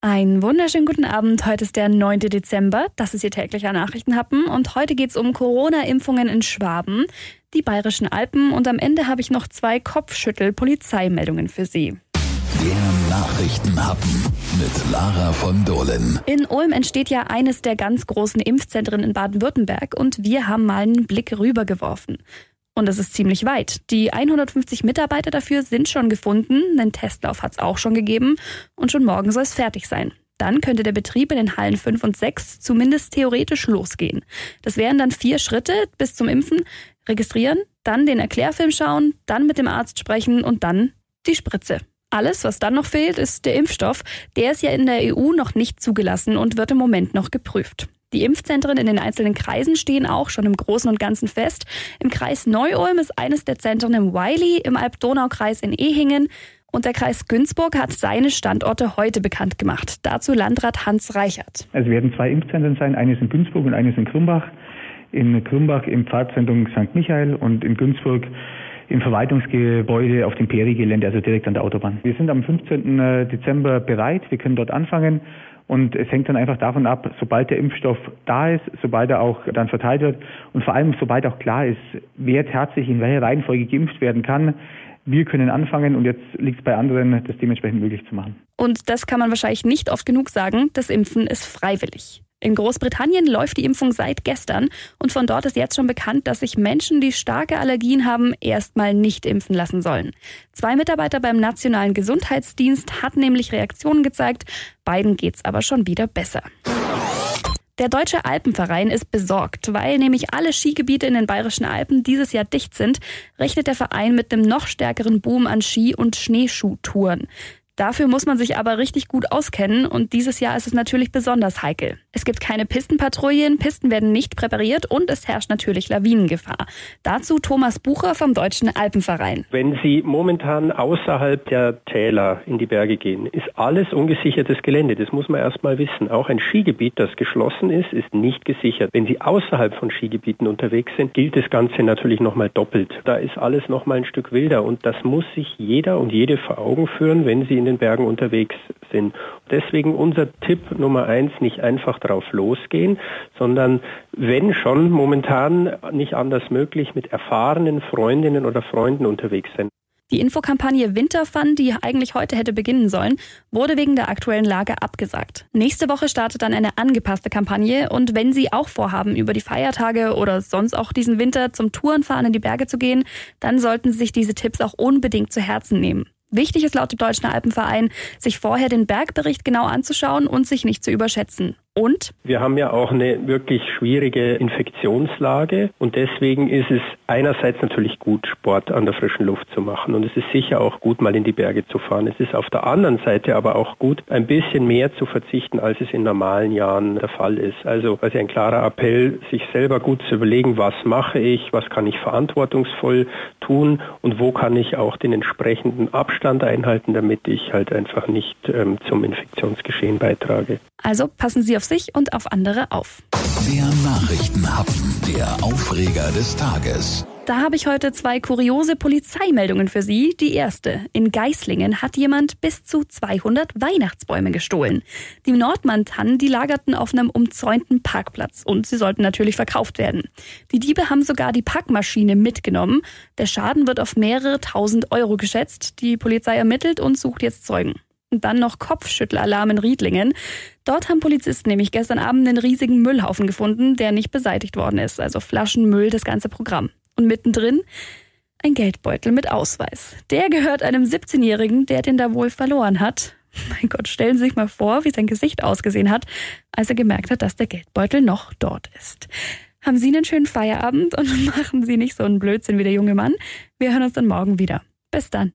Einen wunderschönen guten Abend. Heute ist der 9. Dezember. Das ist Ihr täglicher Nachrichtenhappen. Und heute geht es um Corona-Impfungen in Schwaben, die Bayerischen Alpen. Und am Ende habe ich noch zwei Kopfschüttel-Polizeimeldungen für Sie. Der Nachrichtenhappen mit Lara von Dohlen. In Ulm entsteht ja eines der ganz großen Impfzentren in Baden-Württemberg. Und wir haben mal einen Blick rübergeworfen. Und das ist ziemlich weit. Die 150 Mitarbeiter dafür sind schon gefunden. Den Testlauf hat es auch schon gegeben. Und schon morgen soll es fertig sein. Dann könnte der Betrieb in den Hallen 5 und 6 zumindest theoretisch losgehen. Das wären dann vier Schritte bis zum Impfen. Registrieren, dann den Erklärfilm schauen, dann mit dem Arzt sprechen und dann die Spritze. Alles, was dann noch fehlt, ist der Impfstoff. Der ist ja in der EU noch nicht zugelassen und wird im Moment noch geprüft. Die Impfzentren in den einzelnen Kreisen stehen auch schon im Großen und Ganzen fest. Im Kreis Neu-Ulm ist eines der Zentren im Wiley, im Alb-Donau-Kreis in Ehingen. Und der Kreis Günzburg hat seine Standorte heute bekannt gemacht. Dazu Landrat Hans Reichert. Es werden zwei Impfzentren sein, eines in Günzburg und eines in Krumbach. In Krumbach im Pfarrzentrum St. Michael und in Günzburg im Verwaltungsgebäude auf dem Peri-Gelände, also direkt an der Autobahn. Wir sind am 15. Äh, Dezember bereit. Wir können dort anfangen. Und es hängt dann einfach davon ab, sobald der Impfstoff da ist, sobald er auch dann verteilt wird und vor allem sobald auch klar ist, wer tatsächlich in welcher Reihenfolge geimpft werden kann. Wir können anfangen und jetzt liegt es bei anderen, das dementsprechend möglich zu machen. Und das kann man wahrscheinlich nicht oft genug sagen, das Impfen ist freiwillig. In Großbritannien läuft die Impfung seit gestern und von dort ist jetzt schon bekannt, dass sich Menschen, die starke Allergien haben, erstmal nicht impfen lassen sollen. Zwei Mitarbeiter beim Nationalen Gesundheitsdienst hatten nämlich Reaktionen gezeigt, beiden geht's aber schon wieder besser. Der Deutsche Alpenverein ist besorgt, weil nämlich alle Skigebiete in den Bayerischen Alpen dieses Jahr dicht sind, rechnet der Verein mit einem noch stärkeren Boom an Ski- und Schneeschuhtouren. Dafür muss man sich aber richtig gut auskennen und dieses Jahr ist es natürlich besonders heikel. Es gibt keine Pistenpatrouillen, Pisten werden nicht präpariert und es herrscht natürlich Lawinengefahr. Dazu Thomas Bucher vom Deutschen Alpenverein. Wenn Sie momentan außerhalb der Täler in die Berge gehen, ist alles ungesichertes Gelände. Das muss man erstmal wissen. Auch ein Skigebiet, das geschlossen ist, ist nicht gesichert. Wenn Sie außerhalb von Skigebieten unterwegs sind, gilt das Ganze natürlich nochmal doppelt. Da ist alles nochmal ein Stück wilder und das muss sich jeder und jede vor Augen führen, wenn Sie in den Bergen unterwegs sind. Deswegen unser Tipp Nummer eins, nicht einfach drauf losgehen, sondern wenn schon momentan nicht anders möglich, mit erfahrenen Freundinnen oder Freunden unterwegs sein. Die Infokampagne Winterfun, die eigentlich heute hätte beginnen sollen, wurde wegen der aktuellen Lage abgesagt. Nächste Woche startet dann eine angepasste Kampagne und wenn Sie auch vorhaben, über die Feiertage oder sonst auch diesen Winter zum Tourenfahren in die Berge zu gehen, dann sollten Sie sich diese Tipps auch unbedingt zu Herzen nehmen. Wichtig ist laut dem Deutschen Alpenverein, sich vorher den Bergbericht genau anzuschauen und sich nicht zu überschätzen. Und? Wir haben ja auch eine wirklich schwierige Infektionslage und deswegen ist es einerseits natürlich gut, Sport an der frischen Luft zu machen und es ist sicher auch gut, mal in die Berge zu fahren. Es ist auf der anderen Seite aber auch gut, ein bisschen mehr zu verzichten, als es in normalen Jahren der Fall ist. Also quasi ein klarer Appell, sich selber gut zu überlegen, was mache ich, was kann ich verantwortungsvoll tun und wo kann ich auch den entsprechenden Abstand einhalten, damit ich halt einfach nicht ähm, zum Infektionsgeschehen beitrage. Also passen Sie auf sich und auf andere auf. Der Nachrichtenhappen, der Aufreger des Tages. Da habe ich heute zwei kuriose Polizeimeldungen für Sie. Die erste. In Geislingen hat jemand bis zu 200 Weihnachtsbäume gestohlen. Die Nordmann-Tannen, die lagerten auf einem umzäunten Parkplatz und sie sollten natürlich verkauft werden. Die Diebe haben sogar die Packmaschine mitgenommen. Der Schaden wird auf mehrere tausend Euro geschätzt. Die Polizei ermittelt und sucht jetzt Zeugen. Und dann noch Kopfschüttelalarm in Riedlingen. Dort haben Polizisten nämlich gestern Abend einen riesigen Müllhaufen gefunden, der nicht beseitigt worden ist. Also Flaschenmüll, das ganze Programm. Und mittendrin ein Geldbeutel mit Ausweis. Der gehört einem 17-Jährigen, der den da wohl verloren hat. Mein Gott, stellen Sie sich mal vor, wie sein Gesicht ausgesehen hat, als er gemerkt hat, dass der Geldbeutel noch dort ist. Haben Sie einen schönen Feierabend und machen Sie nicht so einen Blödsinn wie der junge Mann. Wir hören uns dann morgen wieder. Bis dann.